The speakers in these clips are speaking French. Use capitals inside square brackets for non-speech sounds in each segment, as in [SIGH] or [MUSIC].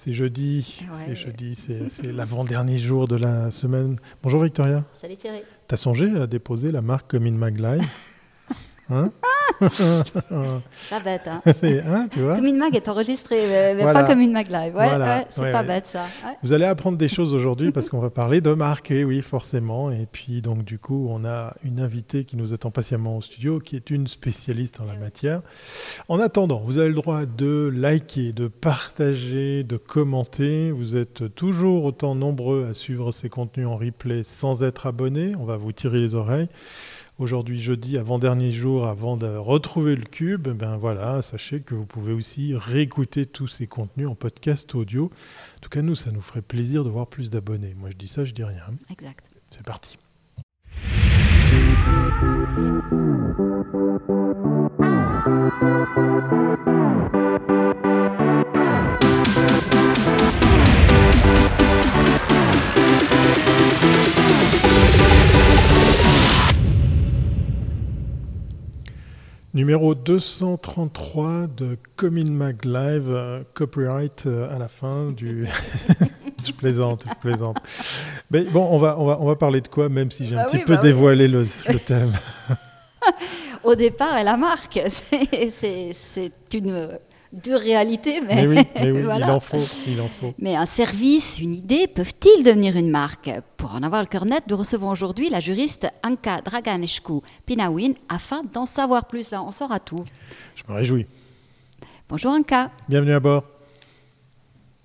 C'est jeudi, c'est jeudi, c'est l'avant-dernier jour de la semaine. Bonjour Victoria. Salut Thierry. T'as songé à déposer la marque Comin Maglive Hein? [LAUGHS] pas bête, hein. [LAUGHS] hein tu vois Comme une mag est enregistrée, mais, pas comme une mag live. Ouais, c'est pas bête ça. Vous allez apprendre des choses aujourd'hui parce qu'on va parler de marque, et oui, forcément. Et puis, donc, du coup, on a une invitée qui nous attend patiemment au studio, qui est une spécialiste en la matière. En attendant, vous avez le droit de liker, de partager, de commenter. Vous êtes toujours autant nombreux à suivre ces contenus en replay sans être abonné. On va vous tirer les oreilles. Aujourd'hui, jeudi, avant-dernier jour, avant de retrouver le cube, ben voilà, sachez que vous pouvez aussi réécouter tous ces contenus en podcast audio. En tout cas, nous, ça nous ferait plaisir de voir plus d'abonnés. Moi, je dis ça, je dis rien. Exact. C'est parti. Numéro 233 de Comin Mag Live, euh, copyright euh, à la fin du. [LAUGHS] je plaisante, je plaisante. Mais bon, on va, on va, on va parler de quoi, même si j'ai un bah petit peu bah dévoilé le, le, thème. [LAUGHS] Au départ, la marque, [LAUGHS] c'est une de réalité, mais, [LAUGHS] oui, il en faut, il en faut. Mais un service, une idée, peuvent-ils devenir une marque? Pour en avoir le cœur net, nous recevons aujourd'hui la juriste Anka Draganescu Pinawin afin d'en savoir plus. Là, on saura tout. Je me réjouis. Bonjour Anka. Bienvenue à bord.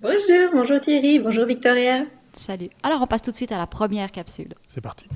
Bonjour, bonjour Thierry, bonjour Victoria. Salut. Alors on passe tout de suite à la première capsule. C'est parti.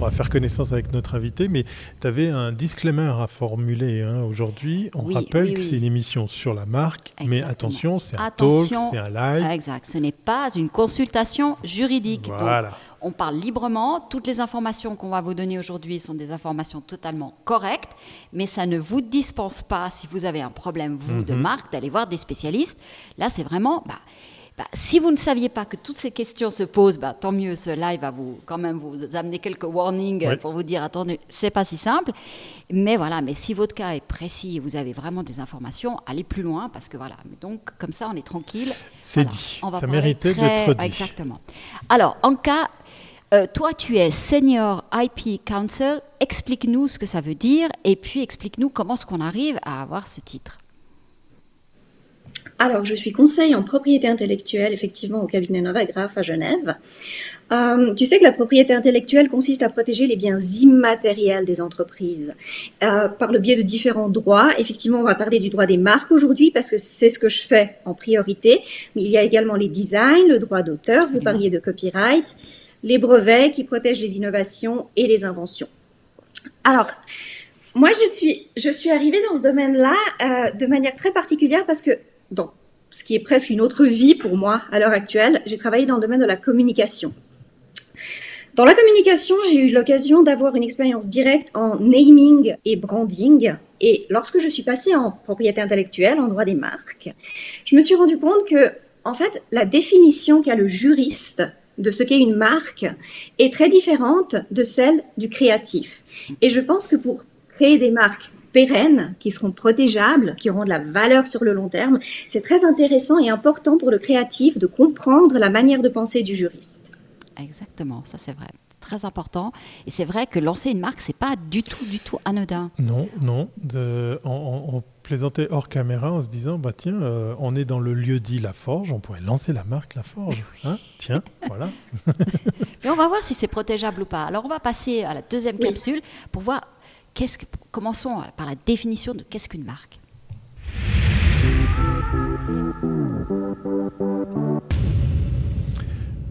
On va faire connaissance avec notre invité, mais tu avais un disclaimer à formuler hein, aujourd'hui. On rappelle que c'est une émission sur la marque, mais attention, c'est un talk, c'est un live. Exact, ce n'est pas une consultation juridique. Voilà. on parle librement. Toutes les informations qu'on va vous donner aujourd'hui sont des informations totalement correctes, mais ça ne vous dispense pas, si vous avez un problème, vous, de mhm. marque, d'aller voir des spécialistes. Là, c'est vraiment... Bah, bah, si vous ne saviez pas que toutes ces questions se posent, bah, tant mieux, ce live va vous, quand même vous amener quelques warnings pour vous dire attendez, c'est pas si simple. Mais voilà, mais si votre cas est précis et vous avez vraiment des informations, allez plus loin parce que voilà. Donc, comme ça, on est tranquille. C'est dit. ça méritait d'être dit. Exactement. Alors, en cas. Euh, toi, tu es Senior IP Counsel. Explique-nous ce que ça veut dire et puis explique-nous comment est-ce qu'on arrive à avoir ce titre. Alors, je suis conseil en propriété intellectuelle, effectivement, au cabinet Novagraph à Genève. Euh, tu sais que la propriété intellectuelle consiste à protéger les biens immatériels des entreprises euh, par le biais de différents droits. Effectivement, on va parler du droit des marques aujourd'hui parce que c'est ce que je fais en priorité. Mais il y a également les designs, le droit d'auteur, vous parliez de copyright, les brevets qui protègent les innovations et les inventions. Alors, moi, je suis, je suis arrivée dans ce domaine-là euh, de manière très particulière parce que dans ce qui est presque une autre vie pour moi à l'heure actuelle, j'ai travaillé dans le domaine de la communication. Dans la communication, j'ai eu l'occasion d'avoir une expérience directe en naming et branding. Et lorsque je suis passée en propriété intellectuelle, en droit des marques, je me suis rendu compte que, en fait, la définition qu'a le juriste de ce qu'est une marque est très différente de celle du créatif. Et je pense que pour créer des marques pérennes, qui seront protégeables, qui auront de la valeur sur le long terme. C'est très intéressant et important pour le créatif de comprendre la manière de penser du juriste. Exactement, ça c'est vrai très important. Et c'est vrai que lancer une marque, c'est pas du tout, du tout anodin. Non, non. on, plaisantait hors caméra en se disant, bah tiens, euh, on est dans le lieu dit La Forge, on pourrait lancer la marque La Forge. Hein tiens, voilà. [LAUGHS] Mais on va voir si c'est protégeable ou pas. Alors on va passer à la deuxième capsule pour voir commençons par la définition de qu'est-ce qu'une marque.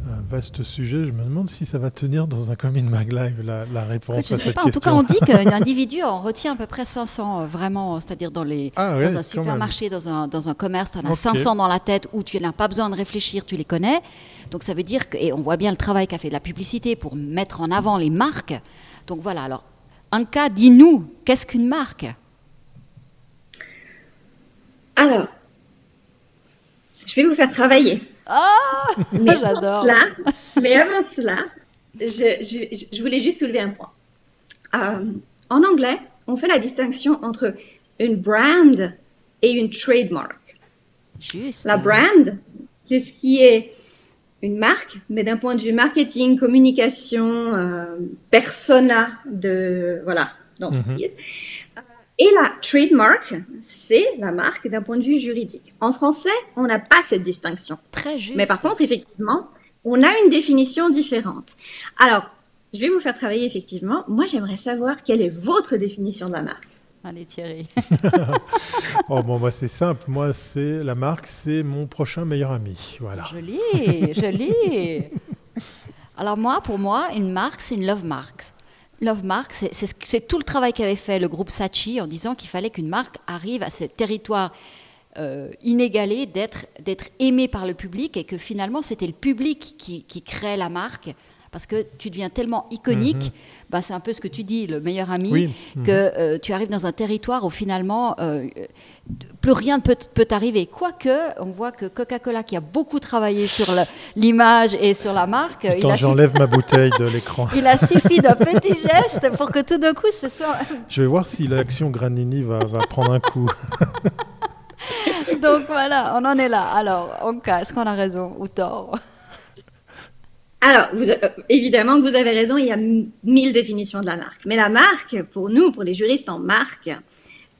Un vaste sujet. Je me demande si ça va tenir dans un Common Mag Live la, réponse à cette question. En tout cas, on dit [LAUGHS] qu'un individu en retient à peu près 500, euh, vraiment, c'est-à-dire dans, les, ah dans un supermarché, dans un, dans un, commerce, tu en as 500 dans la tête où tu n'as pas besoin de réfléchir, tu les connais. Donc ça veut dire que, et on voit bien le travail qu'a fait de la publicité pour mettre en avant les marques. Donc voilà, alors Anka, dis-nous, qu'est-ce qu'une marque? Alors, je vais vous faire travailler. Ah, [LAUGHS] mais j'adore. mais avant cela, je, voulais juste soulever un point. Euh, en anglais, on fait la distinction entre une brand et une trademark. Juste. La brand, c'est ce qui est une marque, mais d'un point de vue marketing, communication, euh, persona de voilà d'entreprise. Mhm. Et la trademark, c'est la marque d'un point de vue juridique. En français, on n'a pas cette distinction. Très juste. Mais par contre, effectivement, on a une définition différente. Alors, je vais vous faire travailler effectivement. Moi, j'aimerais savoir quelle est votre définition de la marque. Allez Thierry. [LAUGHS] oh bon, moi c'est simple. Moi, c'est la marque, c'est mon prochain meilleur ami. Voilà. Joli, joli. Alors moi, pour moi, une marque, c'est une love mark. Love mark, c'est tout le travail qu'avait fait le groupe Sachi en disant qu'il fallait qu'une marque arrive à ce territoire euh, inégalé d'être aimé par le public et que finalement c'était le public qui, qui crée la marque parce que tu deviens tellement iconique, mhm. bah, c'est un peu ce que tu dis, le meilleur ami, que euh, tu arrives dans un territoire où finalement euh, plus rien ne peut, peut t'arriver. Quoique, on voit que Coca-Cola, qui a beaucoup travaillé sur l'image et sur la marque, Attends, j'enlève ma bouteille de [LAUGHS] l'écran. il a suffi d'un petit geste pour que tout d'un coup ce soit. Je vais voir si l'action Granini va, va prendre un coup. [LAUGHS] Donc voilà, on en est là. Alors, est-ce qu'on a raison ou tort? Alors, euh, évidemment que vous avez raison, il y a mille définitions de la marque. Mais la marque, pour nous, pour les juristes en marque,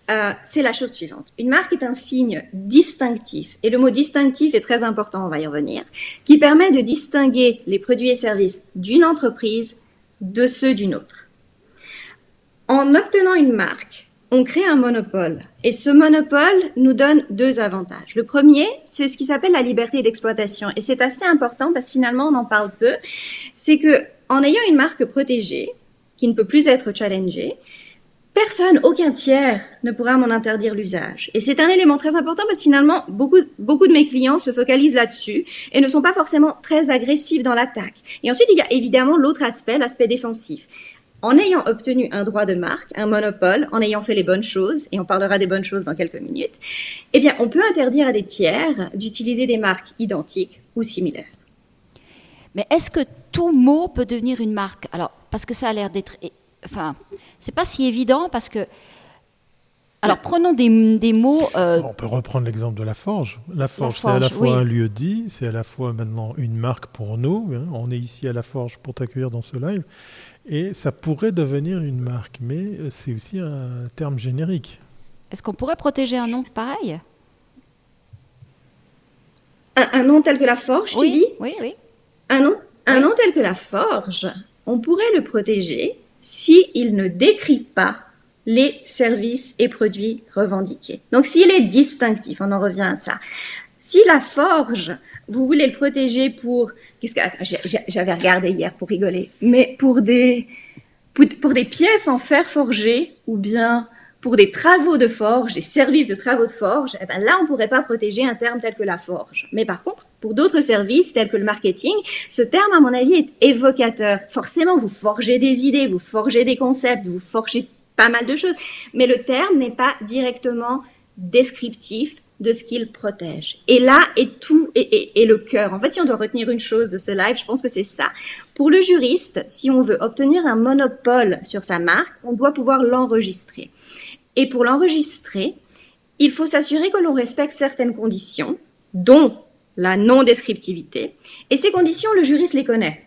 euh, c'est la chose suivante. Une marque est un signe distinctif, et le mot distinctif est très important, on va y revenir, qui permet de distinguer les produits et services d'une entreprise de ceux d'une autre. En obtenant une marque, on crée un monopole. Et ce monopole nous donne deux avantages. Le premier, c'est ce qui s'appelle la liberté d'exploitation. Et c'est assez important parce que finalement, on en parle peu. C'est que, en ayant une marque protégée, qui ne peut plus être challengée, personne, aucun tiers ne pourra m'en interdire l'usage. Et c'est un élément très important parce que finalement, beaucoup, beaucoup de mes clients se focalisent là-dessus et ne sont pas forcément très agressifs dans l'attaque. Et ensuite, il y a évidemment l'autre aspect, l'aspect défensif en ayant obtenu un droit de marque, un monopole, en ayant fait les bonnes choses, et on parlera des bonnes choses dans quelques minutes, eh bien, on peut interdire à des tiers d'utiliser des marques identiques ou similaires. Mais est-ce que tout mot peut devenir une marque? Alors, parce que ça a l'air d'être. Enfin, c'est pas si évident parce que. Alors, prenons des, des mots. Euh, on peut reprendre l'exemple de la forge. La forge, c'est à la fois un lieu dit, c'est à la fois maintenant une marque pour nous. Hein. On est ici à la forge pour t'accueillir dans ce live. Et ça pourrait devenir une marque, mais c'est aussi un terme générique. Est-ce qu'on pourrait protéger un nom pareil? Un, nom tel que la forge, tu dis? Oui, oui. Un nom, un nom tel que la forge, on pourrait le protéger s'il il ne décrit pas les services et produits revendiqués. Donc s'il est distinctif, on en revient à ça. Si la forge, vous voulez le protéger pour, qu'est-ce que, j'avais regardé hier pour rigoler, mais pour des, pour, des pièces en fer forgé ou bien pour des travaux de forge, des services de travaux de forge, eh ben là, on pourrait pas protéger un terme tel que la forge. Mais par contre, pour d'autres services tels que le marketing, ce terme, à mon avis, est évocateur. Forcément, vous forgez des idées, vous forgez des concepts, vous forgez pas mal de choses, mais le terme n'est pas directement descriptif de ce qu'il protège. Et là est tout, et, le cœur. En fait, si on doit retenir une chose de ce live, je pense que c'est ça. Pour le juriste, si on veut obtenir un monopole sur sa marque, on doit pouvoir l'enregistrer. Et pour l'enregistrer, il faut s'assurer que l'on respecte certaines conditions, dont la non-descriptivité. Et ces conditions, le juriste les connaît.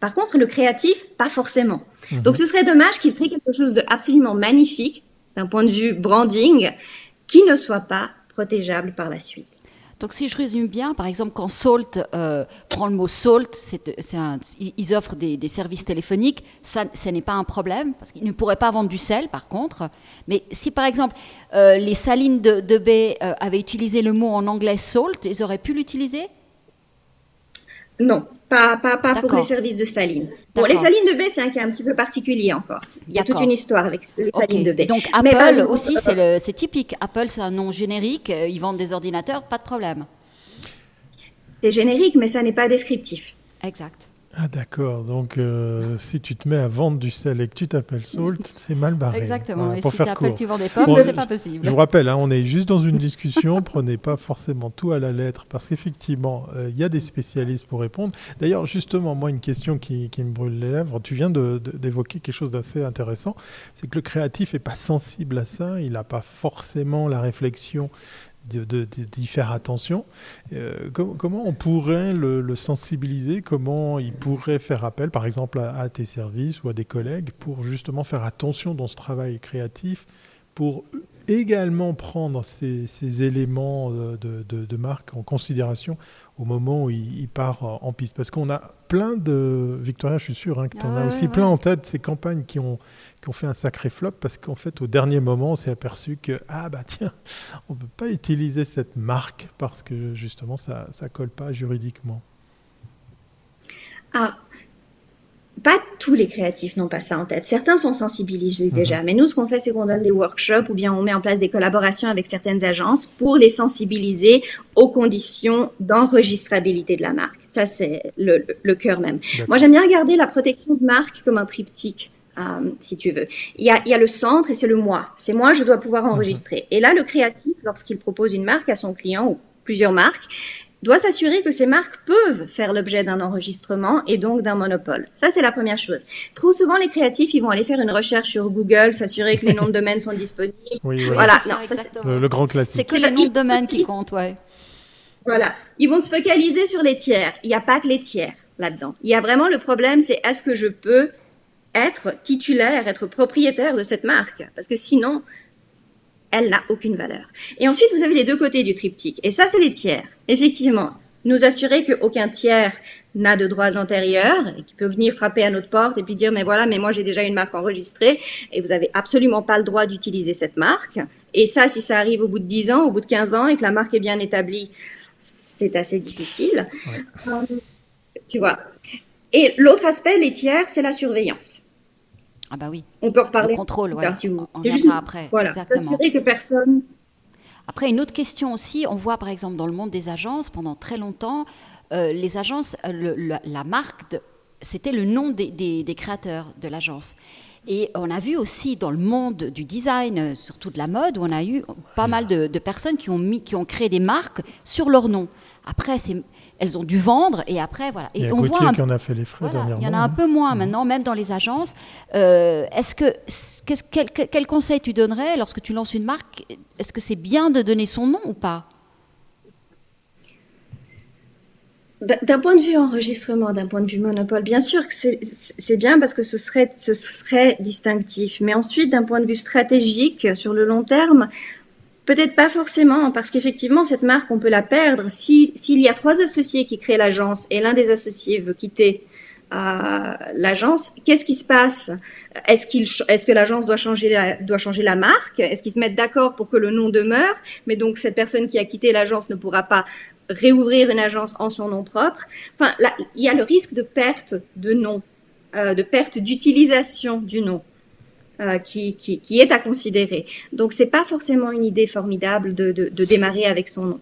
Par contre, le créatif, pas forcément. Mhm. Donc ce serait dommage qu'il crée quelque chose de absolument magnifique d'un point de vue branding qui ne soit pas protégeable par la suite. Donc, si je résume bien, par exemple, quand Salt euh, prend le mot Salt, ils offrent des, services téléphonique, ça, ce n'est pas un problème, parce qu'ils ne pourraient pas vendre du sel, par contre. Mais si, par exemple, euh, les salines de, de baie euh, avaient utilisé le mot en anglais Salt, ils auraient pu l'utiliser? Non, pas, pas, pas pour les services de saline. Pour les salines de baie, c'est un cas un petit peu particulier encore. Il y a toute une histoire avec les salines de baie. Donc Apple aussi, c'est typique. Apple, c'est un nom générique. Euh, ils vendent des ordinateurs, pas de problème. C'est générique, mais ça n'est pas descriptif. Exact. Ah d'accord, donc euh, si tu te mets à vendre du sel et que tu t'appelles Salt, c'est mal barré. Exactement, et si tu vends des pommes, c'est pas possible. Je vous rappelle, hein, on est juste dans une discussion, [LAUGHS] prenez pas forcément tout à la lettre, parce qu'effectivement, euh, il y a des spécialistes pour répondre. D'ailleurs, justement, moi, une question qui, me brûle les lèvres, tu viens d'évoquer quelque chose d'assez intéressant, c'est que le créatif n'est pas sensible à ça, il n'a pas forcément la réflexion d'y faire attention. Euh, comment on pourrait le, sensibiliser? Comment il pourrait faire appel, par exemple, à, tes services ou à des collègues pour justement faire attention dans ce travail créatif, pour également prendre ces, éléments euh, de, marque en considération au moment où il, part en piste Parce qu'on a plein de... Victoria, je suis sûr hein, que tu en as aussi plein en tête, ces campagnes qui ont, qui ont fait un sacré flop, parce qu'en fait, au dernier moment, on s'est aperçu que, ah bah tiens, on ne peut pas utiliser cette marque parce que justement, ça ne colle pas juridiquement. Ah, pas tous les créatifs n'ont pas ça en tête. Certains sont sensibilisés mhm. déjà, mais nous, ce qu'on fait, c'est qu'on donne des workshops ou bien on met en place des collaborations avec certaines agences pour les sensibiliser aux conditions d'enregistrabilité de la marque. Ça, c'est le, cœur même. Moi, j'aime bien regarder la protection de marque comme un triptyque. Euh, si tu veux. Il y, a, il y a le centre et c'est le moi. C'est moi, je dois pouvoir mhm. enregistrer. Et là, le créatif, lorsqu'il propose une marque à son client ou plusieurs marques, doit s'assurer que ces marques peuvent faire l'objet d'un enregistrement et donc d'un monopole. Ça, c'est la première chose. Trop souvent, les créatifs, ils vont aller faire une recherche sur Google, s'assurer que les noms de domaine sont disponibles. Oui, voilà, non, ça, c'est le, grand classique. C'est que le nom de domaine qui compte, ouais. Voilà. Ils vont se focaliser sur les tiers. Il n'y a pas que les tiers là-dedans. Il y a vraiment le problème, c'est est-ce que je peux être titulaire, être propriétaire de cette marque? Parce que sinon, elle n'a aucune valeur. Et ensuite, vous avez les deux côtés du triptyque. Et ça, c'est les tiers. Effectivement, nous assurer qu'aucun tiers n'a de droits antérieurs et qui peut venir frapper à notre porte et puis dire mais voilà mais moi j'ai déjà une marque enregistrée et vous avez absolument pas le droit d'utiliser cette marque et ça si ça arrive au bout de 10 ans au bout de 15 ans et que la marque est bien établie c'est assez difficile euh, tu vois et l'autre aspect les tiers c'est la surveillance ah bah oui. On peut reparler. Le contrôle, ouais. C'est juste après. Voilà, s'assurer que personne. Après, une autre question aussi, on voit par exemple dans le monde des agences, pendant très longtemps, euh, les agences, euh, la, marque, c'était le nom des, créateurs de l'agence. Et on a vu aussi dans le monde du design, surtout de la mode, où on a eu pas mal de, de personnes qui ont, mis, qui ont créé des marques sur leur nom. Après, elles ont dû vendre et après voilà. Et il y a on voit qui en a fait les frais dernièrement. Il y en a un peu moins mmh. maintenant, même dans les agences. Euh, est-ce que quel, quel, conseil tu donnerais lorsque tu lances une marque? Est-ce que c'est bien de donner son nom ou pas? D'un point de vue enregistrement, d'un point de vue monopole, bien sûr que c'est bien parce que ce serait, ce serait distinctif. Mais ensuite, d'un point de vue stratégique, sur le long terme, Peut-être pas forcément, parce qu'effectivement, cette marque, on peut la perdre. S'il y a trois associés qui créent l'agence et l'un des associés veut quitter euh, l'agence, qu'est-ce qui se passe? Est-ce est-ce que l'agence doit changer la, doit changer la marque? Est-ce qu'ils se mettent d'accord pour que le nom demeure? Mais donc cette personne qui a quitté l'agence ne pourra pas réouvrir une agence en son nom propre. Enfin, là, il y a le risque de perte de nom, euh, de perte d'utilisation du nom. Euh, qui, qui, qui, est à considérer. Donc c'est pas forcément une idée formidable de, de, de démarrer avec son nom.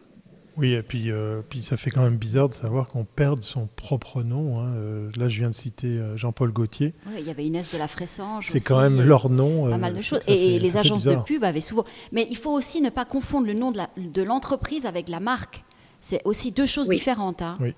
Oui, et puis, euh, puis ça fait quand même bizarre de savoir qu'on perde son propre nom. Hein. Euh, là, je viens de citer Jean-Paul Gaultier. Oui, il y avait Inès de la Fressange. C'est quand même leur nom. Pas mal de choses. et, les agences de pub avaient souvent. Mais il faut aussi ne pas confondre le nom de l'entreprise de avec la marque. C'est aussi deux choses différentes. Hein. Oui.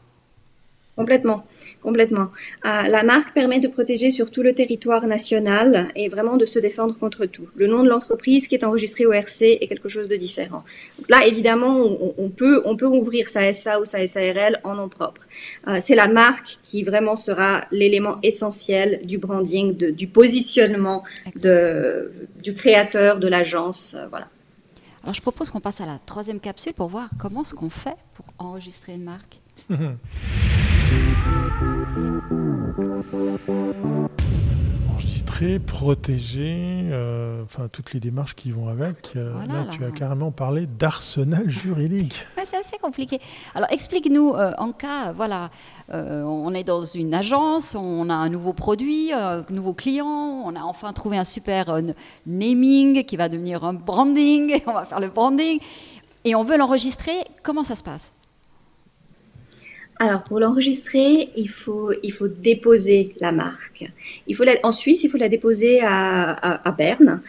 Complètement, complètement. Euh, la marque permet de protéger sur tout le territoire national et vraiment de se défendre contre tout. Le nom de l'entreprise qui est enregistré au RC est quelque chose de différent. Donc là, évidemment, on, peut, on peut ouvrir sa SA ou sa SARL en nom propre. Euh, c'est la marque qui vraiment sera l'élément essentiel du branding, de, du positionnement de, du créateur, de l'agence. Euh, voilà. Alors, je propose qu'on passe à la troisième capsule pour voir comment ce qu'on fait pour enregistrer une marque. [LAUGHS] Enregistrer, protéger, euh, enfin toutes les démarches qui vont avec. Euh, là, tu as carrément parlé d'arsenal juridique. [LAUGHS] c'est assez compliqué. Alors explique-nous, euh, en cas, voilà, on est dans une agence, on a un nouveau produit, un nouveau client, on a enfin trouvé un super naming qui va devenir un branding, [LAUGHS] on va faire le branding, et on veut l'enregistrer. Comment ça se passe? Alors pour l'enregistrer, il faut il faut déposer la marque. Il faut en Suisse, il faut la déposer à, à, Berne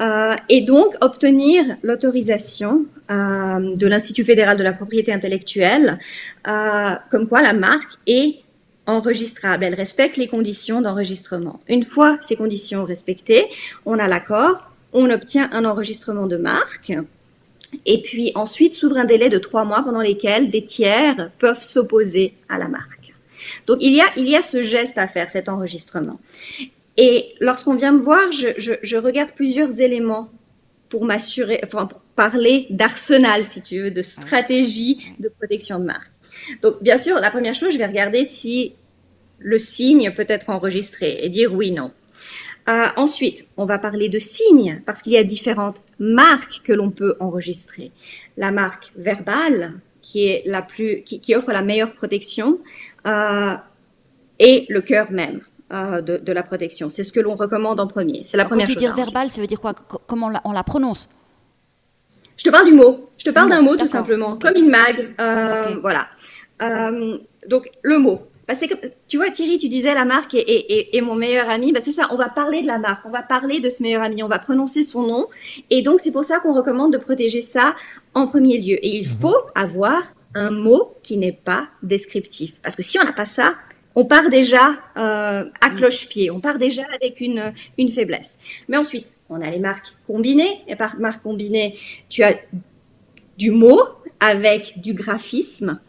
euh, et donc obtenir l'autorisation euh, de l'Institut fédéral de la propriété intellectuelle, euh, comme quoi la marque est enregistrable. Elle respecte les conditions d'enregistrement. Une fois ces conditions respectées, on a l'accord, on obtient un enregistrement de marque et puis ensuite s'ouvre un délai de trois mois pendant lesquels des tiers peuvent s'opposer à la marque. Donc il y a, il y a ce geste à faire, cet enregistrement. Et lorsqu'on vient me voir, je, regarde plusieurs éléments pour m'assurer, enfin pour parler d'arsenal, si tu veux, de stratégie de protection de marque. Donc bien sûr, la première chose, je vais regarder si le signe peut être enregistré et dire oui, non. Euh, ensuite, on va parler de signes parce qu'il y a différentes marques que l'on peut enregistrer. La marque verbale, qui est la plus, qui, offre la meilleure protection, euh, et le cœur même. Euh, de, la protection. C'est ce que l'on recommande en premier. C'est la première chose. Quand tu dis verbal, ça veut dire quoi? Comment on la, prononce? Je te parle du mot. Je te parle d'un mot tout simplement, comme une mag. Voilà. donc le mot. Bah, que, tu vois, Thierry, tu disais la marque est, mon meilleur ami. Bah, c'est ça, on va parler de la marque, on va parler de ce meilleur ami, on va prononcer son nom. Et donc, c'est pour ça qu'on recommande de protéger ça en premier lieu. Et il mhm. faut avoir un mot qui n'est pas descriptif. Parce que si on n'a pas ça, on part déjà euh, à mhm. cloche-pied, on part déjà avec une, une faiblesse. Mais ensuite, on a les marques combinées. Et par marque combinée, tu as du mot avec du graphisme.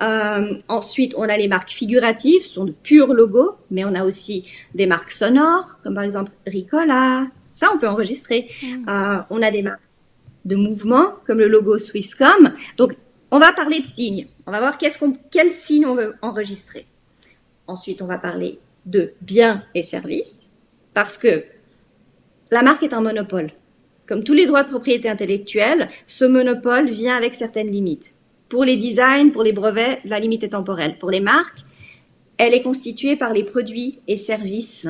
Euh, ensuite, on a les marques figuratives, ce sont de purs logos, mais on a aussi des marques sonores, comme par exemple Ricola. Ça, on peut enregistrer. Mm. Euh, on a des marques de mouvement, comme le logo Swisscom. Donc, on va parler de signes. On va voir qu'est-ce qu'on, quel signe on veut enregistrer. Ensuite, on va parler de biens et services, parce que la marque est un monopole. Comme tous les droits de propriété intellectuelle, ce monopole vient avec certaines limites. Pour les designs, pour les brevets, la limite est temporelle. Pour les marques, elle est constituée par les produits et services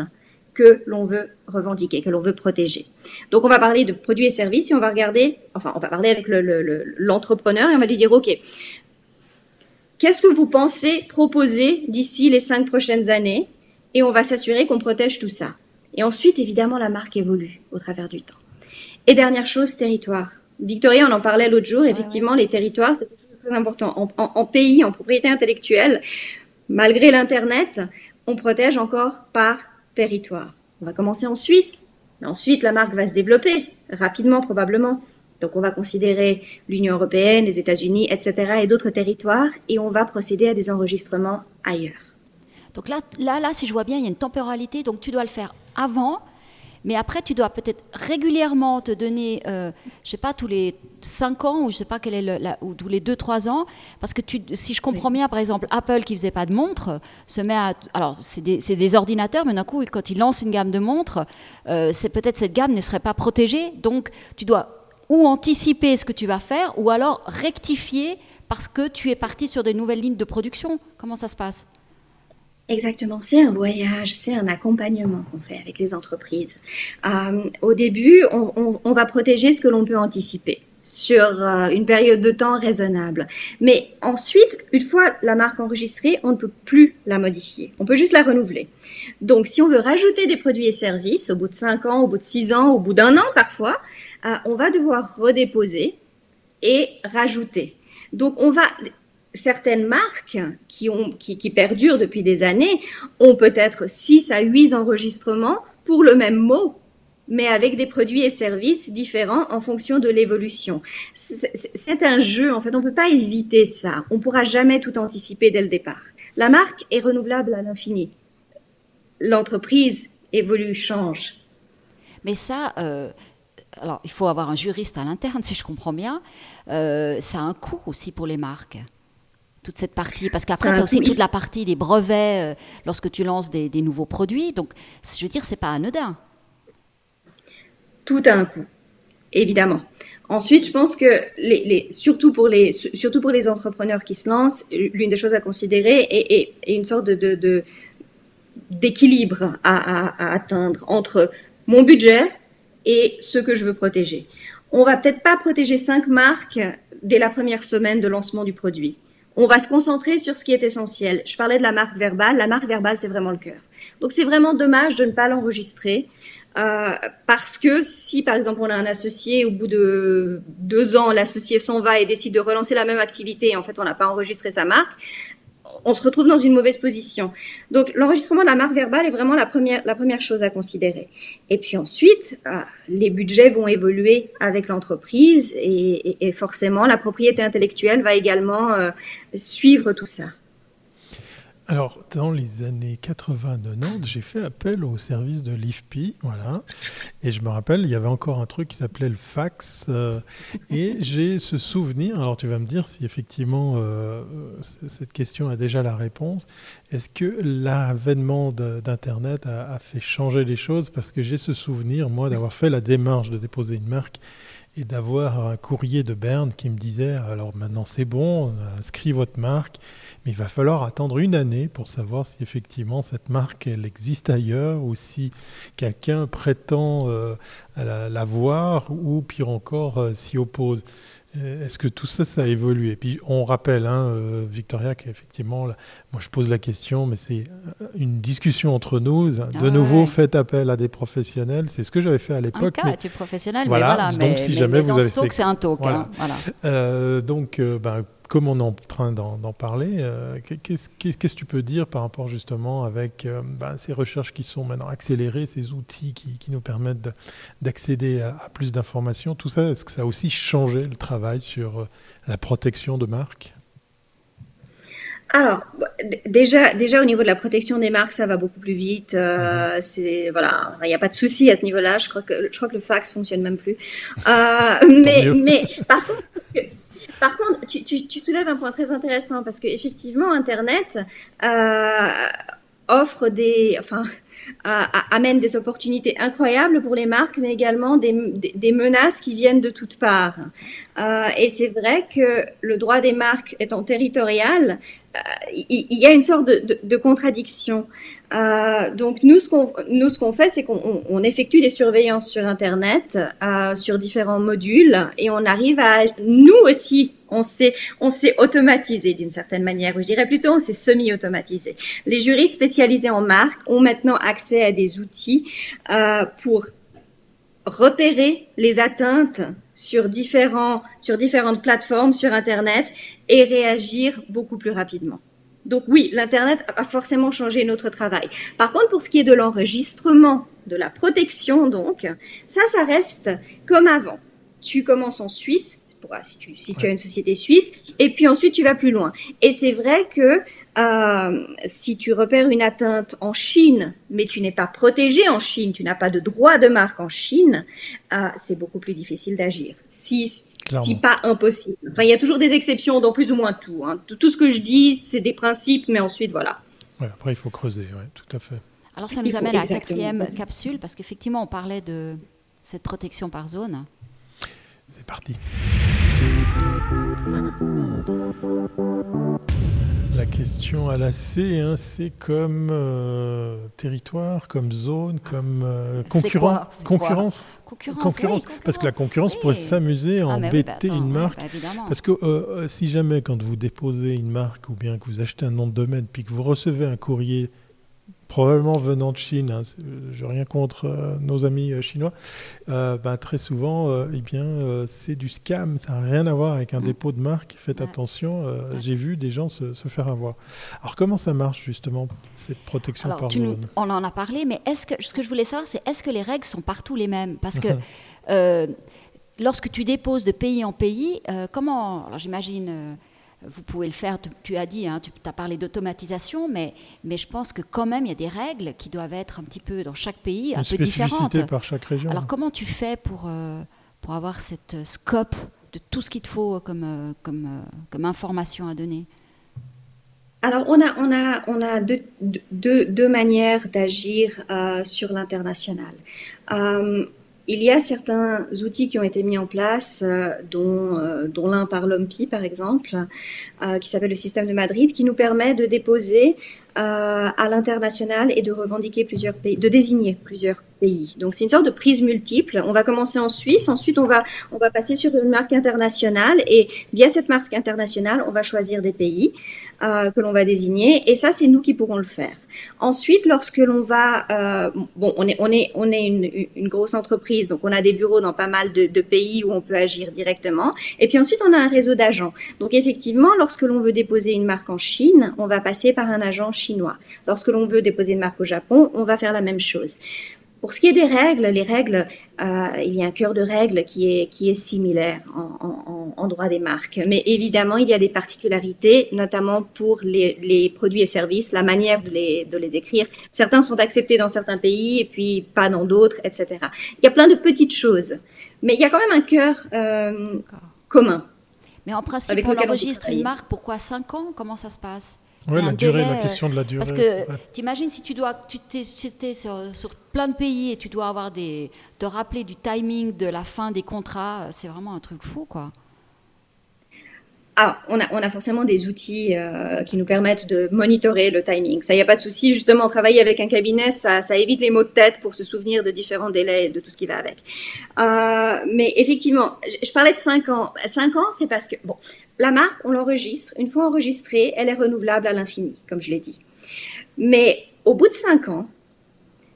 que l'on veut revendiquer, que l'on veut protéger. Donc on va parler de produits et services et on va regarder, enfin on va parler avec l'entrepreneur et on va lui dire, OK, qu'est-ce que vous pensez proposer d'ici les cinq prochaines années Et on va s'assurer qu'on protège tout ça. Et ensuite, évidemment, la marque évolue au travers du temps. Et dernière chose, territoire. Victoria, on en parlait l'autre jour, effectivement, les territoires, c'est très important. En, pays, en propriété intellectuelle, malgré l'Internet, on protège encore par territoire. On va commencer en Suisse, mais ensuite la marque va se développer rapidement probablement. Donc on va considérer l'Union européenne, les États-Unis, etc. et d'autres territoires, et on va procéder à des enregistrements ailleurs. Donc là, là, là, si je vois bien, il y a une temporalité, donc tu dois le faire avant, mais après, tu dois peut-être régulièrement te donner, euh, je sais pas, tous les 5 ans, ou je sais pas quel est le, ou tous les 2-3 ans, parce que tu, si je comprends bien, par exemple, Apple qui faisait pas de montres, se met à, alors c'est des, des, ordinateurs, mais d'un coup, quand ils lancent une gamme de montres, euh, c'est peut-être cette gamme ne serait pas protégée, donc tu dois ou anticiper ce que tu vas faire, ou alors rectifier parce que tu es parti sur de nouvelles lignes de production. Comment ça se passe? Exactement, c'est un voyage, c'est un accompagnement qu'on fait avec les entreprises. Euh, au début, on, va protéger ce que l'on peut anticiper sur euh, une période de temps raisonnable. Mais ensuite, une fois la marque enregistrée, on ne peut plus la modifier. On peut juste la renouveler. Donc, si on veut rajouter des produits et services au bout de 5 ans, au bout de 6 ans, au bout d'un an parfois, euh, on va devoir redéposer et rajouter. Donc, on va certaines marques qui, ont, qui, qui perdurent depuis des années ont peut-être 6 à 8 enregistrements pour le même mot, mais avec des produits et services différents en fonction de l'évolution. C'est un jeu, en fait, on ne peut pas éviter ça. On ne pourra jamais tout anticiper dès le départ. La marque est renouvelable à l'infini. L'entreprise évolue, change. Mais ça, euh, alors il faut avoir un juriste à l'interne, si je comprends bien. Euh, ça a un coût aussi pour les marques toute cette partie Parce qu'après, tu as aussi toute la partie des brevets euh, lorsque tu lances des, nouveaux produits. Donc, je veux dire, c'est pas anodin. Tout a un coût, évidemment. Ensuite, je pense que, les, surtout, pour les, surtout pour les entrepreneurs qui se lancent, l'une des choses à considérer est, une sorte de, d'équilibre à, à, atteindre entre mon budget et ce que je veux protéger. On va peut-être pas protéger cinq marques dès la première semaine de lancement du produit on va se concentrer sur ce qui est essentiel. Je parlais de la marque verbale. La marque verbale, c'est vraiment le cœur. Donc c'est vraiment dommage de ne pas l'enregistrer. Euh, parce que si par exemple on a un associé, au bout de deux ans, l'associé s'en va et décide de relancer la même activité et en fait on n'a pas enregistré sa marque, on se retrouve dans une mauvaise position. Donc l'enregistrement de la marque verbale est vraiment la première, la première chose à considérer. Et puis ensuite, euh, les budgets vont évoluer avec l'entreprise et, et, forcément la propriété intellectuelle va également euh, suivre tout ça. Alors, dans les années 80-90, j'ai fait appel au service de l'IFPI, voilà. Et je me rappelle, il y avait encore un truc qui s'appelait le fax. Euh, et [LAUGHS] j'ai ce souvenir, alors tu vas me dire si effectivement euh, cette question a déjà la réponse. Est-ce que l'avènement d'Internet a, a fait changer les choses? Parce que j'ai ce souvenir, moi, d'avoir fait la démarche de déposer une marque et d'avoir un courrier de Berne qui me disait alors maintenant c'est bon, inscris votre marque, mais il va falloir attendre une année pour savoir si effectivement cette marque elle existe ailleurs ou si quelqu'un prétend euh, la, voir ou pire encore euh, s'y oppose. Euh, est-ce que tout ça, ça a évolué? Et puis on rappelle, hein, euh, Victoria, qu'effectivement, moi je pose la question, mais c'est une discussion entre nous. De ah nouveau, faites appel à des professionnels. C'est ce que j'avais fait à l'époque. Un cas, tu es professionnel, mais voilà. Donc si jamais vous avez... c'est un talk. Hein, donc, ben, comme on est en train d'en parler, euh, qu'est-ce que tu peux dire par rapport justement avec euh, ben, ces recherches qui sont maintenant accélérées, ces outils qui, nous permettent d'accéder à, plus d'informations, tout ça, est-ce que ça a aussi changé le travail sur euh, la protection de marques? Alors, déjà, déjà au niveau de la protection des marques, ça va beaucoup plus vite. Mhm. C'est voilà, il n'y a pas de souci à ce niveau-là. Je crois que je crois que le fax fonctionne même plus. [LAUGHS] mais mais par contre, par contre, tu, soulèves un point très intéressant parce qu'effectivement, Internet euh, offre des, enfin, amène des opportunités incroyables pour les marques, mais également des, menaces qui viennent de toutes parts. Euh, et c'est vrai que le droit des marques étant territorial, euh, il, y a une sorte de, contradiction. Euh, donc nous, ce qu'on nous ce qu'on fait, c'est qu'on effectue des surveillances sur Internet, sur différents modules, et on arrive à nous aussi on s'est on s'est automatisé d'une certaine manière, ou je dirais plutôt on s'est semi-automatisé. Les juristes spécialisés en marque ont maintenant accès à des outils euh, pour repérer les atteintes sur différents sur différentes plateformes sur internet et réagir beaucoup plus rapidement. Donc oui, l'internet a forcément changé notre travail. Par contre, pour ce qui est de l'enregistrement, de la protection donc, ça ça reste comme avant. Tu commences en Suisse, si tu, si tu as une société suisse, et puis ensuite tu vas plus loin. Et c'est vrai que euh, si tu repères une atteinte en Chine, mais tu n'es pas protégé en Chine, tu n'as pas de droit de marque en Chine, euh, c'est beaucoup plus difficile d'agir. Si, si pas impossible. Enfin, il y a toujours des exceptions dans plus ou moins tout. Hein. Tout ce que je dis, c'est des principes, mais ensuite, voilà. après, il faut creuser, ouais, tout à fait. Alors, ça nous amène à la quatrième capsule, parce qu'effectivement, on parlait de cette protection par zone. C'est parti. La question à la C, hein, c'est comme euh, territoire, comme zone, comme euh, concurrence? concurrence. Concurrence. Parce que la concurrence pourrait s'amuser à ah, embêter une marque. Parce que euh, si jamais, quand vous déposez une marque ou bien que vous achetez un nom de domaine, puis que vous recevez un courrier probablement venant de Chine, hein, je n'ai rien contre euh, nos amis euh, chinois, euh, bah, très souvent, eh bien, c'est du scam, ça n'a rien à voir avec un mm. dépôt de marque. Faites attention, j'ai vu des gens se, faire avoir. Alors comment ça marche justement, cette protection par zone? On en a parlé, mais est-ce que, ce que je voulais savoir, c'est est-ce que les règles sont partout les mêmes? Parce que [LAUGHS] lorsque tu déposes de pays en pays, comment, alors j'imagine vous pouvez le faire, tu, as dit, hein, tu as parlé d'automatisation, mais, mais je pense que quand même, il y a des règles qui doivent être un petit peu dans chaque pays, un peu différentes. par chaque région. Alors comment tu fais pour, euh, pour avoir cette euh, scope de tout ce qu'il te faut comme, euh, comme, comme information à donner? Alors, on a, on a, on a deux, deux, deux manières d'agir sur l'international il y a certains outils qui ont été mis en place, euh, dont, euh, dont l'un par l'OMPI par exemple, euh, qui s'appelle le système de Madrid, qui nous permet de déposer à l'international et de revendiquer plusieurs pays, de désigner plusieurs pays. Donc c'est une sorte de prise multiple. On va commencer en Suisse, ensuite on va on va passer sur une marque internationale et via cette marque internationale, on va choisir des pays euh, que l'on va désigner et ça c'est nous qui pourrons le faire. Ensuite, lorsque l'on va, euh, bon, on est on est on est une, une, grosse entreprise, donc on a des bureaux dans pas mal de, de pays où on peut agir directement. Et puis ensuite on a un réseau d'agents. Donc effectivement, lorsque l'on veut déposer une marque en Chine, on va passer par un agent. Lorsque l'on veut déposer une marque au Japon, on va faire la même chose. Pour ce qui est des règles, les règles, euh, il y a un cœur de règles qui est, qui est similaire en, en, en, droit des marques. Mais évidemment, il y a des particularités, notamment pour les, les produits et services, la manière de les, de les, écrire. Certains sont acceptés dans certains pays et puis pas dans d'autres, etc. Il y a plein de petites choses. Mais il y a quand même un cœur euh, commun. Mais en principe, on enregistre une marque, pourquoi 5 ans? Comment ça se passe? Oui, la durée, la question de la durée. Parce que tu imagines si tu dois, tu étais sur, sur, plein de pays et tu dois avoir des, te rappeler du timing de la fin des contrats, c'est vraiment un truc fou, quoi. Ah, on a, on a forcément des outils euh, qui nous permettent de monitorer le timing. Ça, il n'y a pas de souci. Justement, travailler avec un cabinet, ça, ça évite les maux de tête pour se souvenir de différents délais et de tout ce qui va avec. Euh, mais effectivement, je, je, parlais de 5 ans. 5 ans, c'est parce que, bon, la marque, on l'enregistre. Une fois enregistrée, elle est renouvelable à l'infini, comme je l'ai dit. Mais au bout de cinq ans,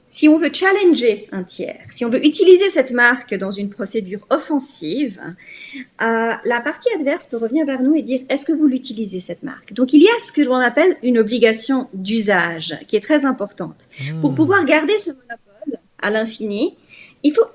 si on veut challenger un tiers, si on veut utiliser cette marque dans une procédure offensive, euh, la partie adverse peut revenir vers nous et dire est-ce que vous l'utilisez cette marque? Donc il y a ce que l'on appelle une obligation d'usage qui est très importante. Pour hmm. pouvoir garder ce monopole à l'infini, il faut,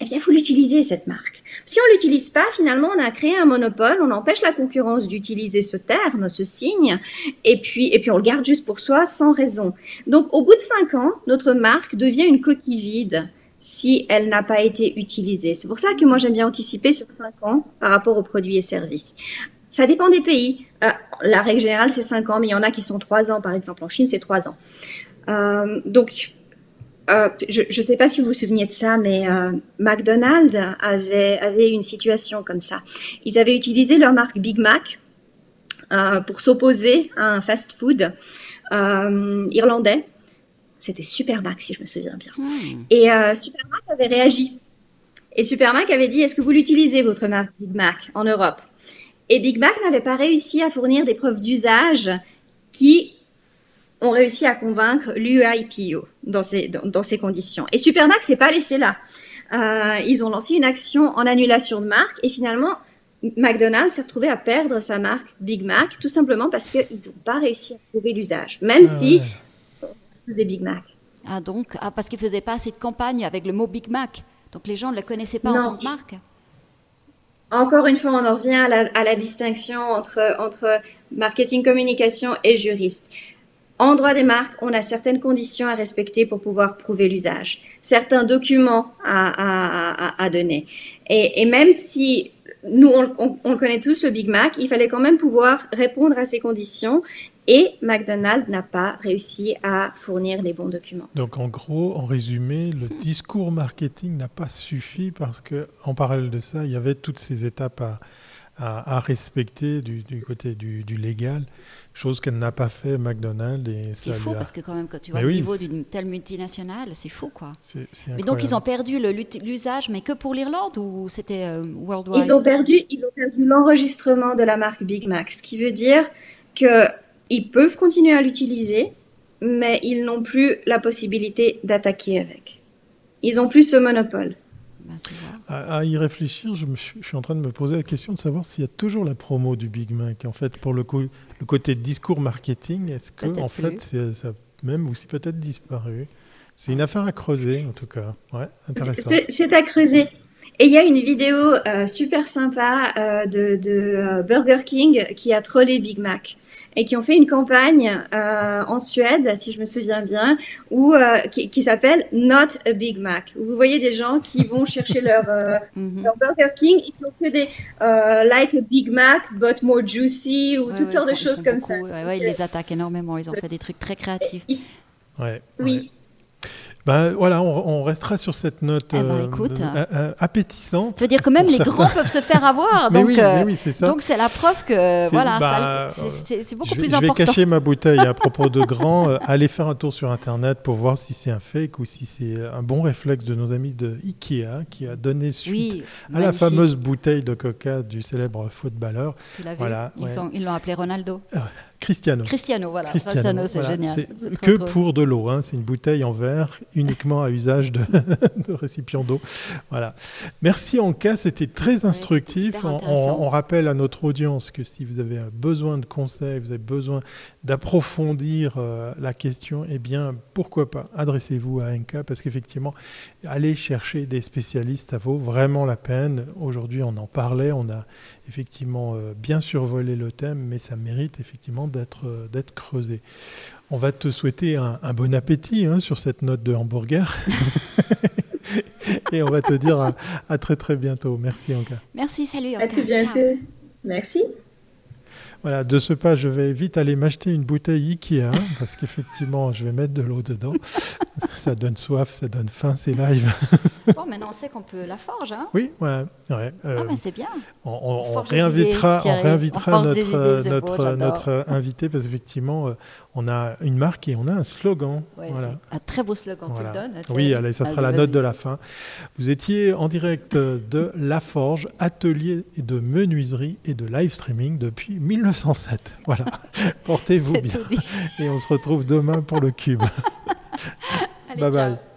eh bien, il faut l'utiliser cette marque. Si on l'utilise pas, finalement, on a créé un monopole, on empêche la concurrence d'utiliser ce terme, ce signe, et puis, et puis on le garde juste pour soi sans raison. Donc, au bout de cinq ans, notre marque devient une coquille vide si elle n'a pas été utilisée. C'est pour ça que moi j'aime bien anticiper sur cinq ans par rapport aux produits et services. Ça dépend des pays. Euh, la règle générale, c'est cinq ans, mais il y en a qui sont trois ans, par exemple. En Chine, c'est trois ans. Euh, donc, euh, je ne sais pas si vous vous souvenez de ça, mais euh, McDonald's avait, avait une situation comme ça. Ils avaient utilisé leur marque Big Mac euh, pour s'opposer à un fast-food irlandais. C'était Super Mac, si je me souviens bien. Hmm. Et euh, Super Mac avait réagi. Et Super Mac avait dit, est-ce que vous l'utilisez, votre marque Big Mac, en Europe? Et Big Mac n'avait pas réussi à fournir des preuves d'usage qui ont réussi à convaincre l'UIPO dans ces, dans, ces conditions. Et Supermax s'est pas laissé là. Euh, ils ont lancé une action en annulation de marque et finalement, McDonald's s'est retrouvé à perdre sa marque Big Mac tout simplement parce qu'ils n'ont pas réussi à trouver l'usage, même ah si c'est Big Mac. Ah donc, ah, parce qu'ils faisaient pas assez de campagne avec le mot Big Mac. Donc les gens ne le connaissaient pas en tant que marque. Encore une fois, on en revient à la, à la distinction entre, entre marketing, communication et juriste. En droit des marques, on a certaines conditions à respecter pour pouvoir prouver l'usage, certains documents à, donner. Et, même si nous, on, on, connaît tous le Big Mac, il fallait quand même pouvoir répondre à ces conditions. Et McDonald's n'a pas réussi à fournir les bons documents. Donc en gros, en résumé, le discours marketing n'a pas suffi parce que en parallèle de ça, il y avait toutes ces étapes à, à, respecter du, côté du, légal, chose qu'elle n'a pas fait McDonald's. C'est fou parce que quand même, quand tu vois le niveau d'une telle multinationale, c'est fou quoi. mais donc ils ont perdu l'usage, mais que pour l'Irlande ou c'était euh, worldwide? Ils ont perdu, ils ont perdu l'enregistrement de la marque Big Mac, ce qui veut dire que ils peuvent continuer à l'utiliser, mais ils n'ont plus la possibilité d'attaquer avec. Ils ont plus ce monopole. Ben, à, y réfléchir, je, me suis, je, suis, en train de me poser la question de savoir s'il y a toujours la promo du Big Mac. En fait, pour le, coup, le côté discours marketing, est-ce que en fait, ça a même aussi peut-être disparu C'est une affaire à creuser, en tout cas. Ouais, intéressant. C'est à creuser. Et il y a une vidéo euh, super sympa euh, de, de euh, Burger King qui a trollé Big Mac et qui ont fait une campagne euh, en Suède, si je me souviens bien, où, euh, qui, qui s'appelle Not a Big Mac. Où vous voyez des gens qui vont chercher [LAUGHS] leur, euh, mhm. leur Burger King et qui ont fait des like a Big Mac but more juicy ou toutes sortes de choses comme ça. Ouais, ouais, ils les attaquent énormément. Ils ont fait des trucs très créatifs. Ouais, oui. Ben voilà, on, restera sur cette note eh ben, euh, euh, appétissante. Ça veut dire que même les grands peuvent se faire avoir. [LAUGHS] donc, oui, oui c'est ça. Donc c'est la preuve que voilà, bah, c'est beaucoup plus important. Je vais cacher ma bouteille à propos de [LAUGHS] grands. allez faire un tour sur Internet pour voir si c'est un fake ou si c'est un bon réflexe de nos amis de Ikea qui a donné suite à la fameuse bouteille de Coca du célèbre footballeur. Tu l'as voilà, vu Ils l'ont appelé Ronaldo. Ah Cristiano. Cristiano, voilà. Cristiano, c'est génial. que pour de l'eau. Hein. C'est une bouteille en verre uniquement à usage de, [LAUGHS] récipient d'eau. Voilà. Merci Anka, c'était très instructif. on, rappelle à notre audience que si vous avez besoin de conseils, vous avez besoin d'approfondir euh, la question, eh bien, pourquoi pas adressez-vous à Anka parce qu'effectivement, aller chercher des spécialistes, ça vaut vraiment la peine. Aujourd'hui, on en parlait, on a effectivement euh, bien survolé le thème, mais ça mérite effectivement d'être euh, d'être creusé. On va te souhaiter un, bon appétit hein, sur cette note de hamburger. [LAUGHS] Et on va te dire à, très très bientôt. Merci Anka. Merci, salut. À tout bientôt. Merci. Voilà, de ce pas, je vais vite aller m'acheter une bouteille Ikea, hein, [LAUGHS] parce qu'effectivement, je vais mettre de l'eau dedans. [LAUGHS] ça donne soif, ça donne faim, c'est live. [LAUGHS] bon, maintenant on sait qu'on peut la forge. Hein oui, ouais. ouais euh, ah, mais c'est bien. On, réinvitera, on réinvitera notre, notre, notre invité, parce qu'effectivement, euh, on a une marque et on a un slogan. voilà. Un très beau slogan, tu le donnes. Oui, allez, ça sera la note de la fin. Vous étiez en direct de La Forge, atelier de menuiserie et de live streaming depuis 1907. Voilà, portez-vous bien. Et on se retrouve demain pour le cube. [LAUGHS] bye bye.